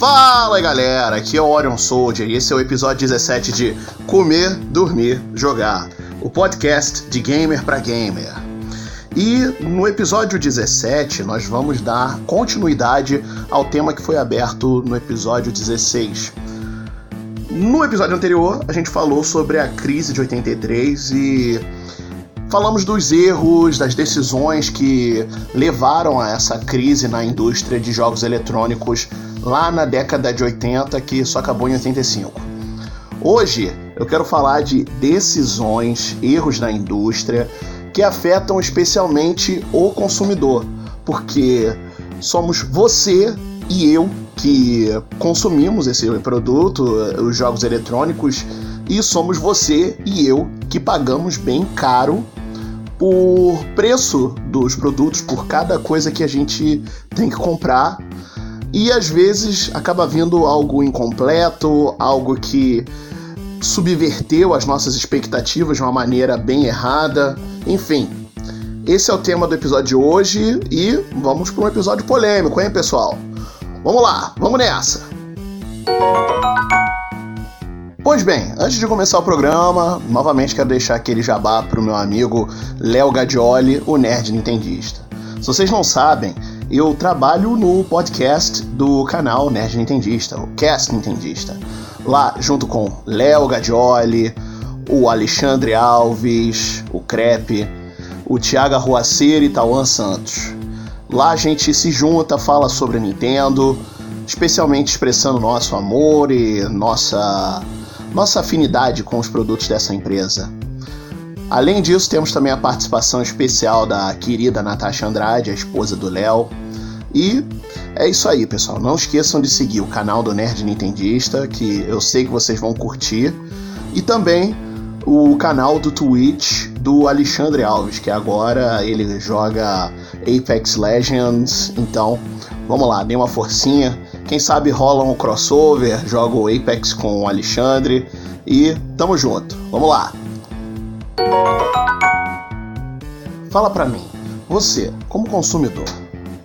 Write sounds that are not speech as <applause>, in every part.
Fala galera, aqui é o Orion Soldier e esse é o episódio 17 de Comer, Dormir, Jogar, o podcast de gamer para gamer. E no episódio 17 nós vamos dar continuidade ao tema que foi aberto no episódio 16. No episódio anterior a gente falou sobre a crise de 83 e falamos dos erros, das decisões que levaram a essa crise na indústria de jogos eletrônicos lá na década de 80, que só acabou em 85. Hoje eu quero falar de decisões, erros na indústria que afetam especialmente o consumidor, porque somos você e eu que consumimos esse produto, os jogos eletrônicos, e somos você e eu que pagamos bem caro por preço dos produtos, por cada coisa que a gente tem que comprar e às vezes acaba vindo algo incompleto, algo que subverteu as nossas expectativas de uma maneira bem errada. Enfim, esse é o tema do episódio de hoje e vamos para um episódio polêmico, hein, pessoal? Vamos lá, vamos nessa! Pois bem, antes de começar o programa, novamente quero deixar aquele jabá para o meu amigo Léo Gadioli, o nerd nintendista. Se vocês não sabem, eu trabalho no podcast do canal Nerd Nintendista, o Cast Nintendista. Lá, junto com Léo Gadioli, o Alexandre Alves, o Crepe, o Thiago Arruaceiro e Tauan Santos. Lá a gente se junta, fala sobre Nintendo, especialmente expressando nosso amor e nossa, nossa afinidade com os produtos dessa empresa. Além disso, temos também a participação especial da querida Natasha Andrade, a esposa do Léo. E é isso aí, pessoal. Não esqueçam de seguir o canal do Nerd Nintendista, que eu sei que vocês vão curtir. E também o canal do Twitch do Alexandre Alves, que agora ele joga Apex Legends. Então, vamos lá, dê uma forcinha. Quem sabe rola um crossover, joga o Apex com o Alexandre. E tamo junto. Vamos lá. Fala pra mim, você, como consumidor,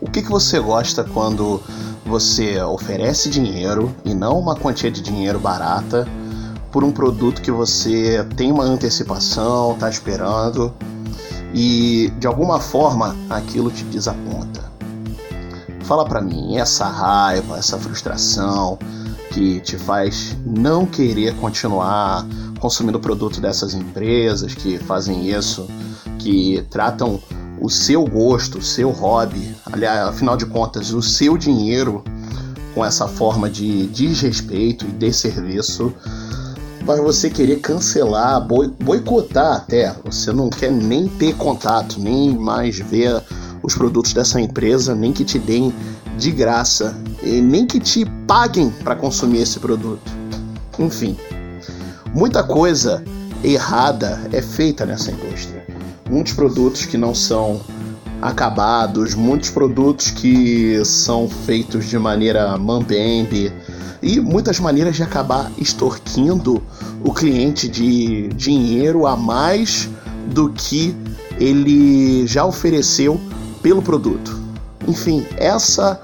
o que, que você gosta quando você oferece dinheiro e não uma quantia de dinheiro barata por um produto que você tem uma antecipação, tá esperando e de alguma forma aquilo te desaponta? Fala pra mim, essa raiva, essa frustração que te faz não querer continuar consumindo produto dessas empresas que fazem isso, que tratam o seu gosto, o seu hobby, aliás, afinal de contas, o seu dinheiro com essa forma de desrespeito e desserviço, vai você querer cancelar, boicotar até. Você não quer nem ter contato, nem mais ver os produtos dessa empresa, nem que te deem de graça, nem que te paguem para consumir esse produto. Enfim, muita coisa errada é feita nessa indústria. Muitos produtos que não são acabados, muitos produtos que são feitos de maneira mambembe e muitas maneiras de acabar extorquindo o cliente de dinheiro a mais do que ele já ofereceu pelo produto. Enfim, essa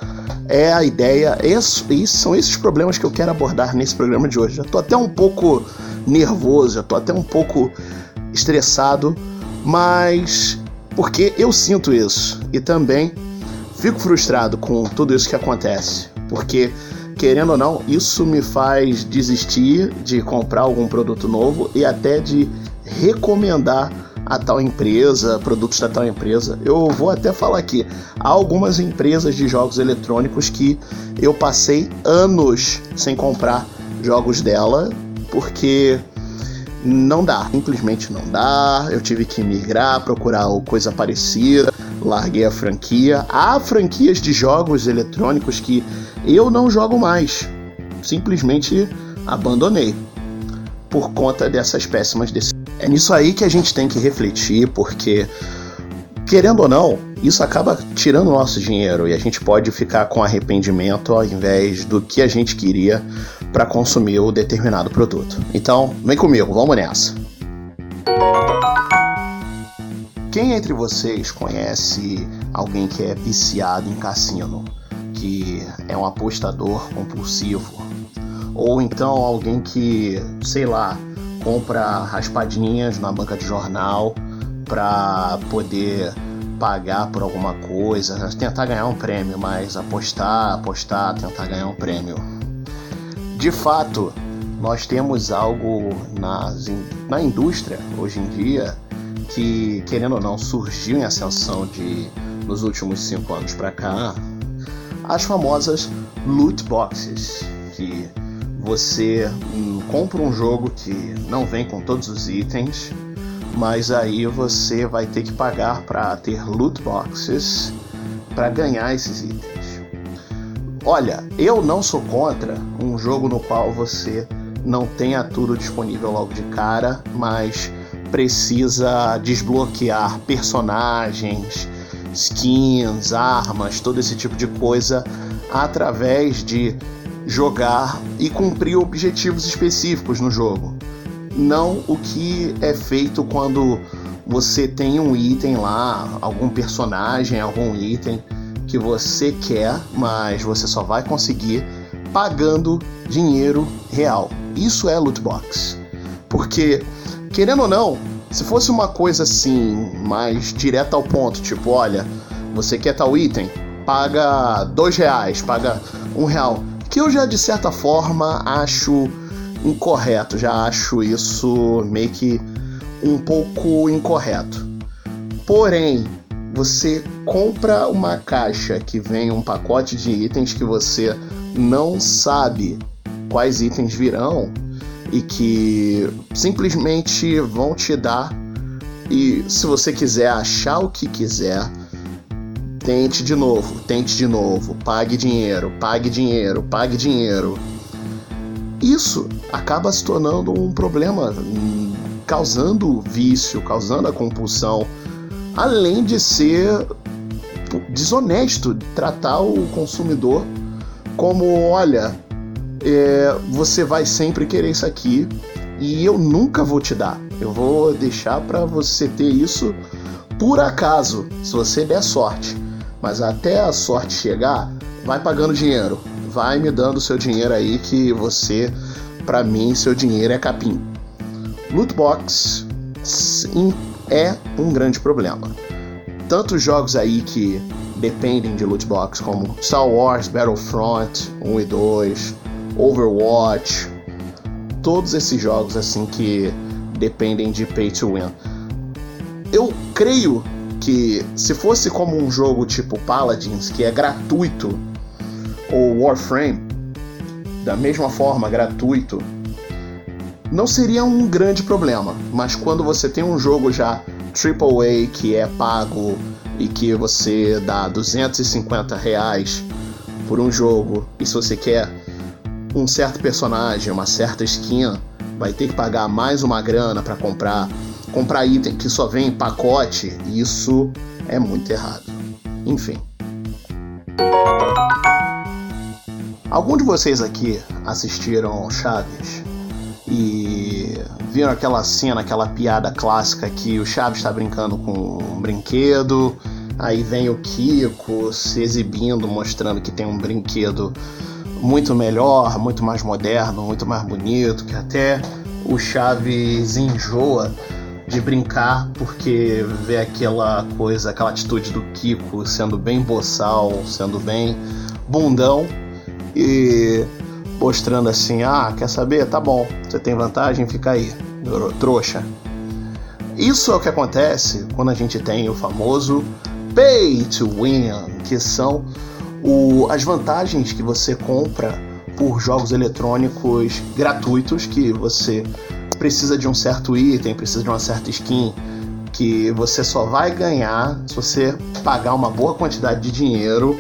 é a ideia, esses, são esses problemas que eu quero abordar nesse programa de hoje. Já tô até um pouco nervoso, já tô até um pouco estressado, mas porque eu sinto isso e também fico frustrado com tudo isso que acontece, porque querendo ou não, isso me faz desistir de comprar algum produto novo e até de recomendar a tal empresa, produtos da tal empresa. Eu vou até falar aqui, há algumas empresas de jogos eletrônicos que eu passei anos sem comprar jogos dela porque não dá, simplesmente não dá. Eu tive que migrar, procurar coisa parecida, larguei a franquia. Há franquias de jogos eletrônicos que eu não jogo mais, simplesmente abandonei por conta dessas péssimas decisões. É nisso aí que a gente tem que refletir, porque querendo ou não, isso acaba tirando o nosso dinheiro e a gente pode ficar com arrependimento ao invés do que a gente queria para consumir o determinado produto. Então, vem comigo, vamos nessa. Quem entre vocês conhece alguém que é viciado em cassino? que é um apostador compulsivo, ou então alguém que, sei lá, compra raspadinhas na banca de jornal para poder pagar por alguma coisa, tentar ganhar um prêmio, mas apostar, apostar, tentar ganhar um prêmio. De fato, nós temos algo nas, na indústria hoje em dia que, querendo ou não, surgiu em ascensão de nos últimos cinco anos para cá, as famosas loot boxes, que você hum, compra um jogo que não vem com todos os itens, mas aí você vai ter que pagar para ter loot boxes para ganhar esses itens. Olha, eu não sou contra um jogo no qual você não tenha tudo disponível logo de cara, mas precisa desbloquear personagens, skins, armas, todo esse tipo de coisa através de jogar e cumprir objetivos específicos no jogo. Não o que é feito quando você tem um item lá, algum personagem, algum item que você quer, mas você só vai conseguir pagando dinheiro real. Isso é loot box. Porque, querendo ou não, se fosse uma coisa assim, mais direta ao ponto, tipo, olha, você quer tal item? Paga dois reais, paga um real. Que eu já de certa forma acho incorreto, já acho isso meio que um pouco incorreto. Porém, você compra uma caixa que vem um pacote de itens que você não sabe quais itens virão e que simplesmente vão te dar. E se você quiser achar o que quiser, tente de novo, tente de novo, pague dinheiro, pague dinheiro, pague dinheiro. Isso acaba se tornando um problema, causando vício, causando a compulsão, além de ser desonesto tratar o consumidor como, olha, é, você vai sempre querer isso aqui e eu nunca vou te dar. Eu vou deixar para você ter isso por acaso, se você der sorte. Mas até a sorte chegar, vai pagando dinheiro, vai me dando seu dinheiro aí que você, para mim, seu dinheiro é capim. Loot box sim, é um grande problema. Tantos jogos aí que dependem de loot box, como Star Wars Battlefront 1 e 2, Overwatch, todos esses jogos assim que dependem de pay to win. Eu creio que se fosse como um jogo tipo Paladins, que é gratuito, ou Warframe, da mesma forma gratuito, não seria um grande problema. Mas quando você tem um jogo já AAA que é pago e que você dá 250 reais por um jogo, e se você quer um certo personagem, uma certa skin, vai ter que pagar mais uma grana para comprar, comprar item que só vem em pacote, isso é muito errado. Enfim. Algum de vocês aqui assistiram Chaves e viram aquela cena, aquela piada clássica que o Chaves está brincando com um brinquedo, aí vem o Kiko se exibindo, mostrando que tem um brinquedo muito melhor, muito mais moderno, muito mais bonito, que até o Chaves enjoa de brincar porque vê aquela coisa, aquela atitude do Kiko sendo bem boçal, sendo bem bundão e mostrando assim: ah, quer saber? Tá bom, você tem vantagem, fica aí, trouxa. Isso é o que acontece quando a gente tem o famoso pay to win, que são o, as vantagens que você compra por jogos eletrônicos gratuitos que você precisa de um certo item, precisa de uma certa skin que você só vai ganhar se você pagar uma boa quantidade de dinheiro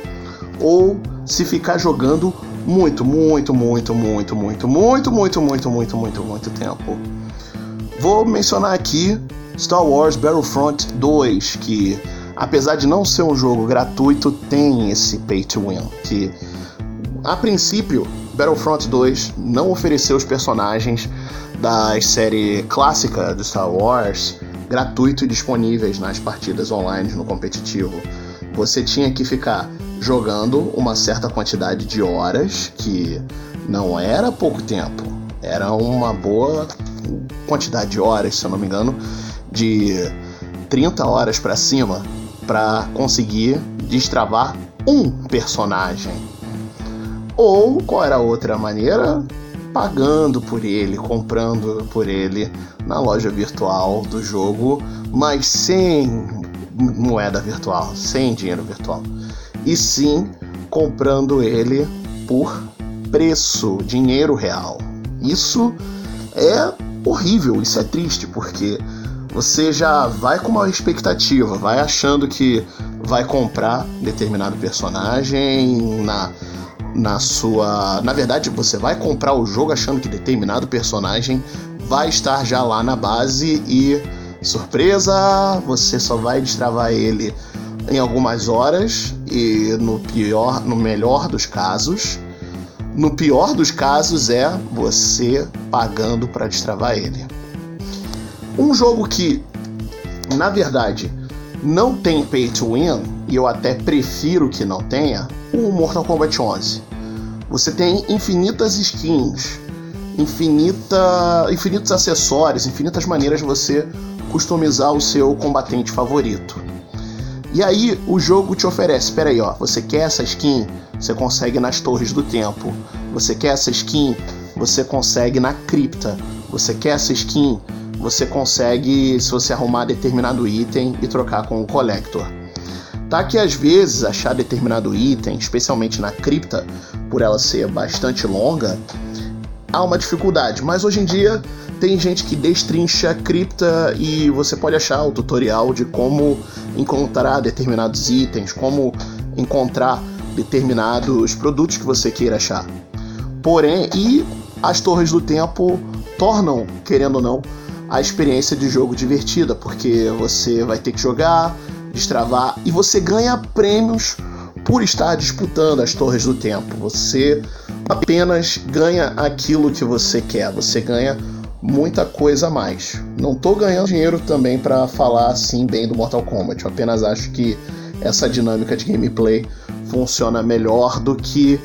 ou se ficar jogando muito, muito, muito, muito, muito, muito, muito, muito, muito, muito, muito tempo. Vou mencionar aqui Star Wars Battlefront 2, que apesar de não ser um jogo gratuito, tem esse pay to win. Que a princípio, Battlefront 2 não ofereceu os personagens da série clássica do Star Wars gratuito e disponíveis nas partidas online no competitivo. Você tinha que ficar jogando uma certa quantidade de horas, que não era pouco tempo, era uma boa quantidade de horas, se eu não me engano, de 30 horas para cima para conseguir destravar um personagem. Ou qual era a outra maneira? Pagando por ele, comprando por ele na loja virtual do jogo, mas sem moeda virtual, sem dinheiro virtual. E sim comprando ele por preço, dinheiro real. Isso é horrível, isso é triste, porque você já vai com uma expectativa, vai achando que vai comprar determinado personagem na na sua, na verdade, você vai comprar o jogo achando que determinado personagem vai estar já lá na base e surpresa, você só vai destravar ele em algumas horas e no pior, no melhor dos casos, no pior dos casos é você pagando para destravar ele. Um jogo que, na verdade, não tem pay to win, e eu até prefiro que não tenha, o Mortal Kombat 11. Você tem infinitas skins, infinita, infinitos acessórios, infinitas maneiras de você customizar o seu combatente favorito. E aí o jogo te oferece, espera aí, ó, você quer essa skin? Você consegue nas Torres do Tempo. Você quer essa skin? Você consegue na cripta. Você quer essa skin? você consegue, se você arrumar determinado item e trocar com o collector. Tá que às vezes achar determinado item, especialmente na cripta, por ela ser bastante longa, há uma dificuldade, mas hoje em dia tem gente que destrincha a cripta e você pode achar o tutorial de como encontrar determinados itens, como encontrar determinados produtos que você queira achar. Porém, e as torres do tempo tornam, querendo ou não, a experiência de jogo divertida, porque você vai ter que jogar, destravar e você ganha prêmios por estar disputando as torres do tempo. Você apenas ganha aquilo que você quer, você ganha muita coisa a mais. Não estou ganhando dinheiro também para falar assim bem do Mortal Kombat, eu apenas acho que essa dinâmica de gameplay funciona melhor do que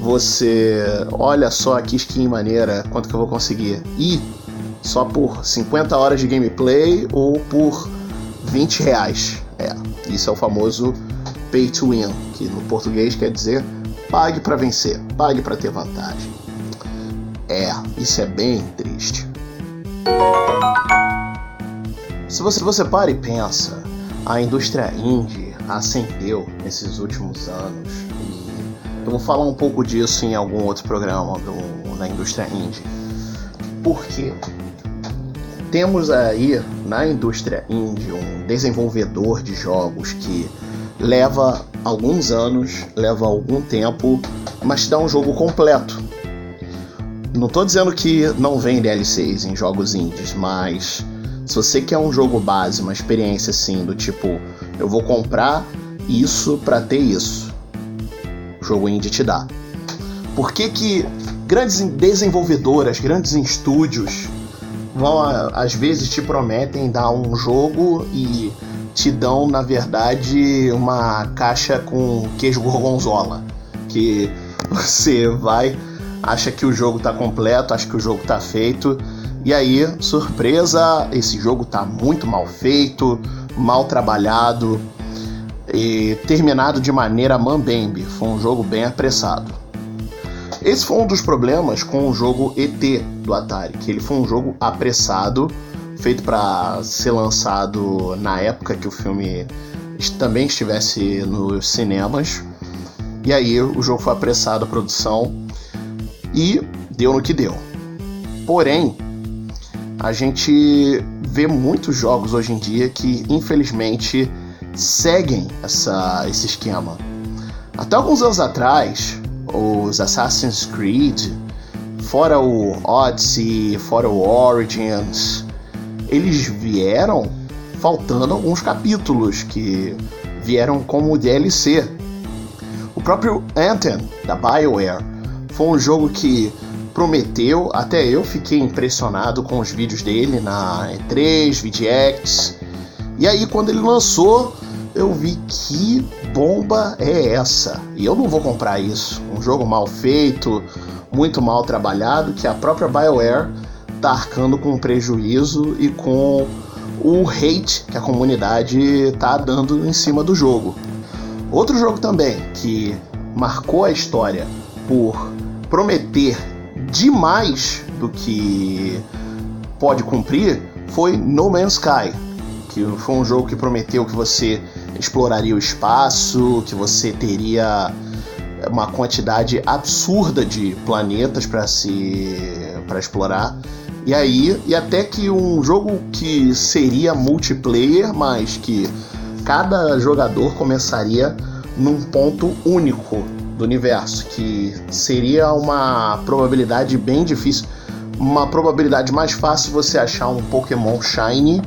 você olha só que skin maneira, quanto que eu vou conseguir. E só por 50 horas de gameplay ou por 20 reais. É, isso é o famoso pay to win, que no português quer dizer pague para vencer, pague para ter vantagem. É, isso é bem triste. Se você, você para e pensa, a indústria indie ascendeu nesses últimos anos. E eu vou falar um pouco disso em algum outro programa do, da indústria indie. Por quê? Temos aí na indústria indie um desenvolvedor de jogos que leva alguns anos, leva algum tempo, mas dá um jogo completo. Não estou dizendo que não vem DLCs em jogos indies, mas se você quer um jogo base, uma experiência assim, do tipo, eu vou comprar isso para ter isso, o jogo indie te dá. Por que, que grandes desenvolvedoras, grandes estúdios vão às vezes te prometem dar um jogo e te dão na verdade uma caixa com queijo gorgonzola que você vai acha que o jogo está completo acha que o jogo está feito e aí surpresa esse jogo está muito mal feito mal trabalhado e terminado de maneira mambembe. Foi um jogo bem apressado esse foi um dos problemas com o jogo ET do Atari, que ele foi um jogo apressado, feito para ser lançado na época que o filme também estivesse nos cinemas. E aí o jogo foi apressado a produção e deu no que deu. Porém, a gente vê muitos jogos hoje em dia que infelizmente seguem essa, esse esquema. Até alguns anos atrás, os Assassin's Creed, fora o Odyssey, fora o Origins, eles vieram faltando alguns capítulos que vieram como DLC. O próprio Anthem da BioWare foi um jogo que prometeu, até eu fiquei impressionado com os vídeos dele na E3, VGX. E aí quando ele lançou, eu vi que bomba é essa? E eu não vou comprar isso. Um jogo mal feito, muito mal trabalhado, que a própria BioWare tá arcando com prejuízo e com o hate que a comunidade tá dando em cima do jogo. Outro jogo também que marcou a história por prometer demais do que pode cumprir foi No Man's Sky, que foi um jogo que prometeu que você exploraria o espaço, que você teria uma quantidade absurda de planetas para se para explorar. E aí, e até que um jogo que seria multiplayer, mas que cada jogador começaria num ponto único do universo, que seria uma probabilidade bem difícil, uma probabilidade mais fácil você achar um Pokémon Shiny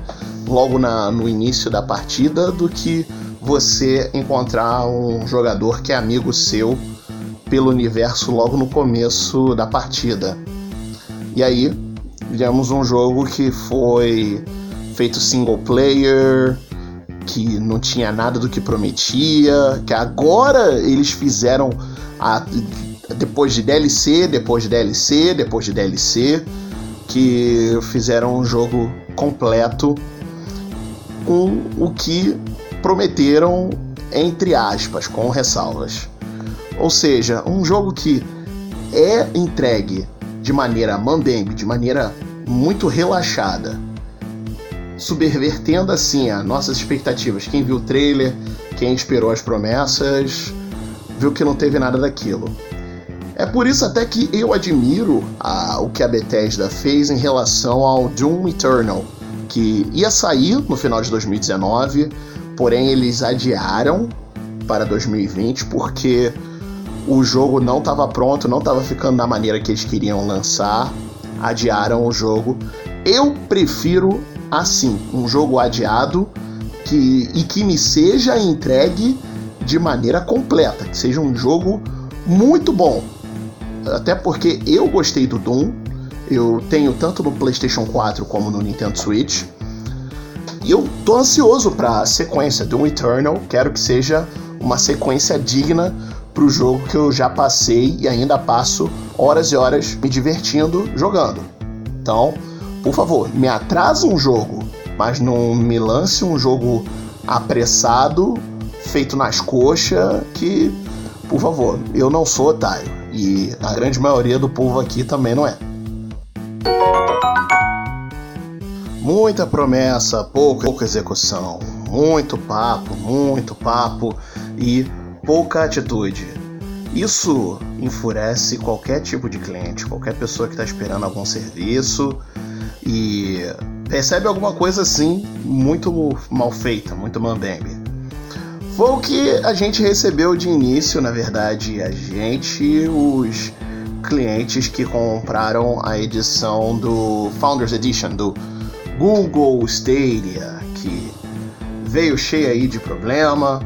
logo na, no início da partida do que você encontrar um jogador que é amigo seu pelo universo logo no começo da partida. E aí, tivemos um jogo que foi feito single player, que não tinha nada do que prometia, que agora eles fizeram a, depois de DLC, depois de DLC, depois de DLC, que fizeram um jogo completo com o que prometeram, entre aspas, com ressalvas. Ou seja, um jogo que é entregue de maneira mambembe, de maneira muito relaxada, subvertendo assim as nossas expectativas. Quem viu o trailer, quem esperou as promessas, viu que não teve nada daquilo. É por isso até que eu admiro a, o que a Bethesda fez em relação ao Doom Eternal, que ia sair no final de 2019, porém eles adiaram para 2020 porque o jogo não estava pronto, não estava ficando da maneira que eles queriam lançar, adiaram o jogo. Eu prefiro assim, um jogo adiado que, e que me seja entregue de maneira completa, que seja um jogo muito bom. Até porque eu gostei do Doom, eu tenho tanto no PlayStation 4 como no Nintendo Switch. E eu tô ansioso para a sequência Doom Eternal, quero que seja uma sequência digna pro jogo que eu já passei e ainda passo horas e horas me divertindo jogando. Então, por favor, me atrasa um jogo, mas não me lance um jogo apressado, feito nas coxas, que, por favor, eu não sou otário. E a grande maioria do povo aqui também não é. Muita promessa, pouca, pouca execução, muito papo, muito papo e pouca atitude. Isso enfurece qualquer tipo de cliente, qualquer pessoa que está esperando algum serviço e percebe alguma coisa assim muito mal feita, muito mambembe. Foi o que a gente recebeu de início, na verdade, a gente, os clientes que compraram a edição do Founders Edition do Google Stadia, que veio cheia aí de problema,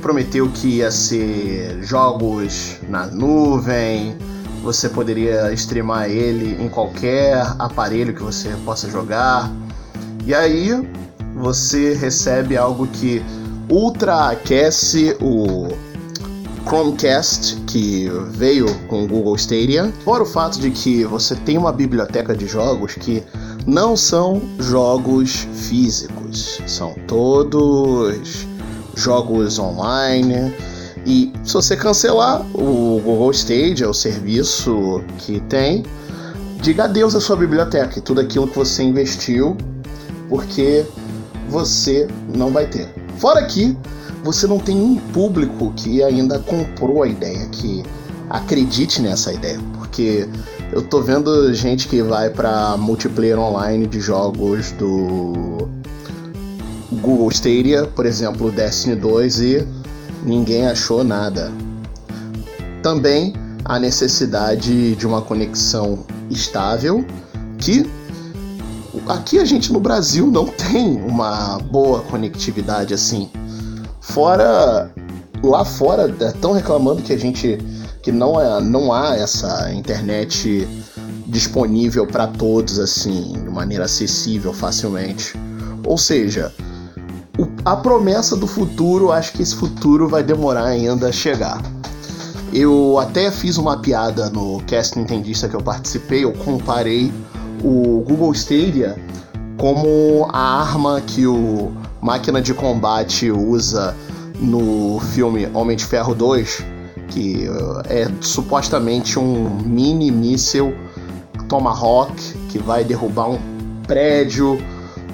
prometeu que ia ser jogos na nuvem, você poderia streamar ele em qualquer aparelho que você possa jogar. E aí você recebe algo que ultra aquece o Chromecast que veio com o Google Stadia. Fora o fato de que você tem uma biblioteca de jogos que não são jogos físicos, são todos jogos online e se você cancelar o Google Stage, é o serviço que tem, diga adeus à sua biblioteca e tudo aquilo que você investiu, porque você não vai ter. Fora que você não tem um público que ainda comprou a ideia, que acredite nessa ideia, porque eu tô vendo gente que vai para multiplayer online de jogos do Google Stadia, por exemplo, Destiny 2 e ninguém achou nada. Também a necessidade de uma conexão estável, que aqui a gente no Brasil não <laughs> tem uma boa conectividade assim. Fora lá fora estão reclamando que a gente que não é, não há essa internet disponível para todos assim, de maneira acessível facilmente. Ou seja, a promessa do futuro, acho que esse futuro vai demorar ainda a chegar. Eu até fiz uma piada no cast Nintendista que eu participei, eu comparei o Google Stadia como a arma que o máquina de combate usa no filme Homem de Ferro 2, que é supostamente um mini míssil Tomahawk que vai derrubar um prédio,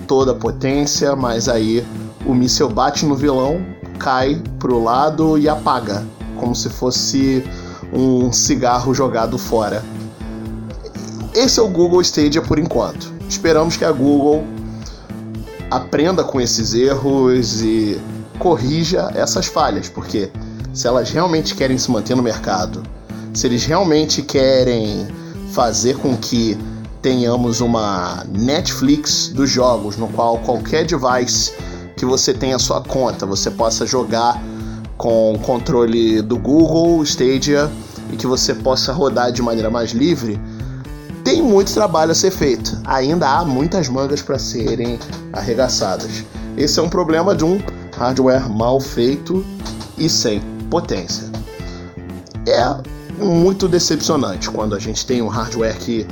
toda a potência, mas aí o míssil bate no vilão, cai pro lado e apaga, como se fosse um cigarro jogado fora. Esse é o Google Stadia por enquanto. Esperamos que a Google aprenda com esses erros e corrija essas falhas, porque se elas realmente querem se manter no mercado, se eles realmente querem fazer com que tenhamos uma Netflix dos jogos, no qual qualquer device que você tenha sua conta, você possa jogar com controle do Google Stadia e que você possa rodar de maneira mais livre, tem muito trabalho a ser feito. Ainda há muitas mangas para serem arregaçadas. Esse é um problema de um hardware mal feito e sem potência. É muito decepcionante quando a gente tem um hardware que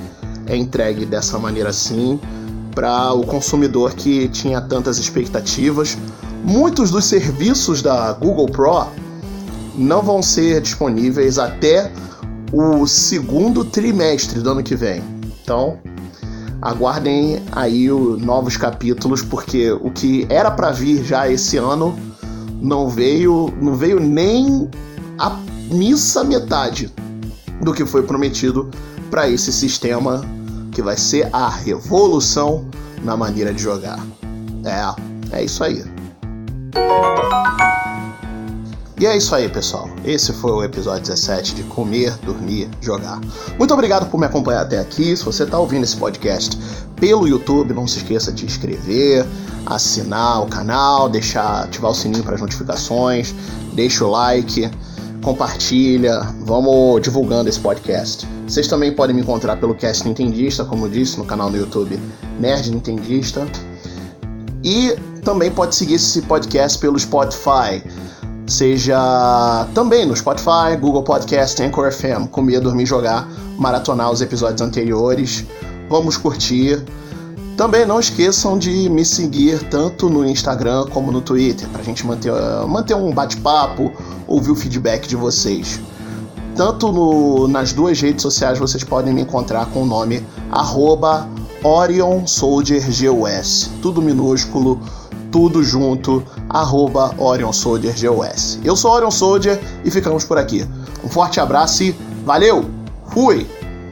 é entregue dessa maneira assim para o consumidor que tinha tantas expectativas. Muitos dos serviços da Google Pro não vão ser disponíveis até o segundo trimestre do ano que vem. Então, aguardem aí os novos capítulos, porque o que era para vir já esse ano não veio, não veio nem a missa metade do que foi prometido para esse sistema que vai ser a revolução na maneira de jogar. É, é isso aí. E é isso aí, pessoal. Esse foi o episódio 17 de Comer, Dormir, Jogar. Muito obrigado por me acompanhar até aqui. Se você está ouvindo esse podcast pelo YouTube, não se esqueça de inscrever, assinar o canal, deixar ativar o sininho para as notificações, deixa o like, compartilha, vamos divulgando esse podcast. Vocês também podem me encontrar pelo Cast Nintendista, como eu disse, no canal do YouTube Nerd Nintendista. E também pode seguir esse podcast pelo Spotify seja também no Spotify, Google Podcast, Anchor FM, comer, dormir, jogar, maratonar os episódios anteriores. Vamos curtir. Também não esqueçam de me seguir tanto no Instagram como no Twitter, para a gente manter, manter um bate-papo, ouvir o feedback de vocês. Tanto no, nas duas redes sociais vocês podem me encontrar com o nome arroba Orion Soldier GUS, tudo minúsculo, tudo junto, arroba Orion Soldier GOS. Eu sou Orion Soldier e ficamos por aqui. Um forte abraço e valeu! Fui!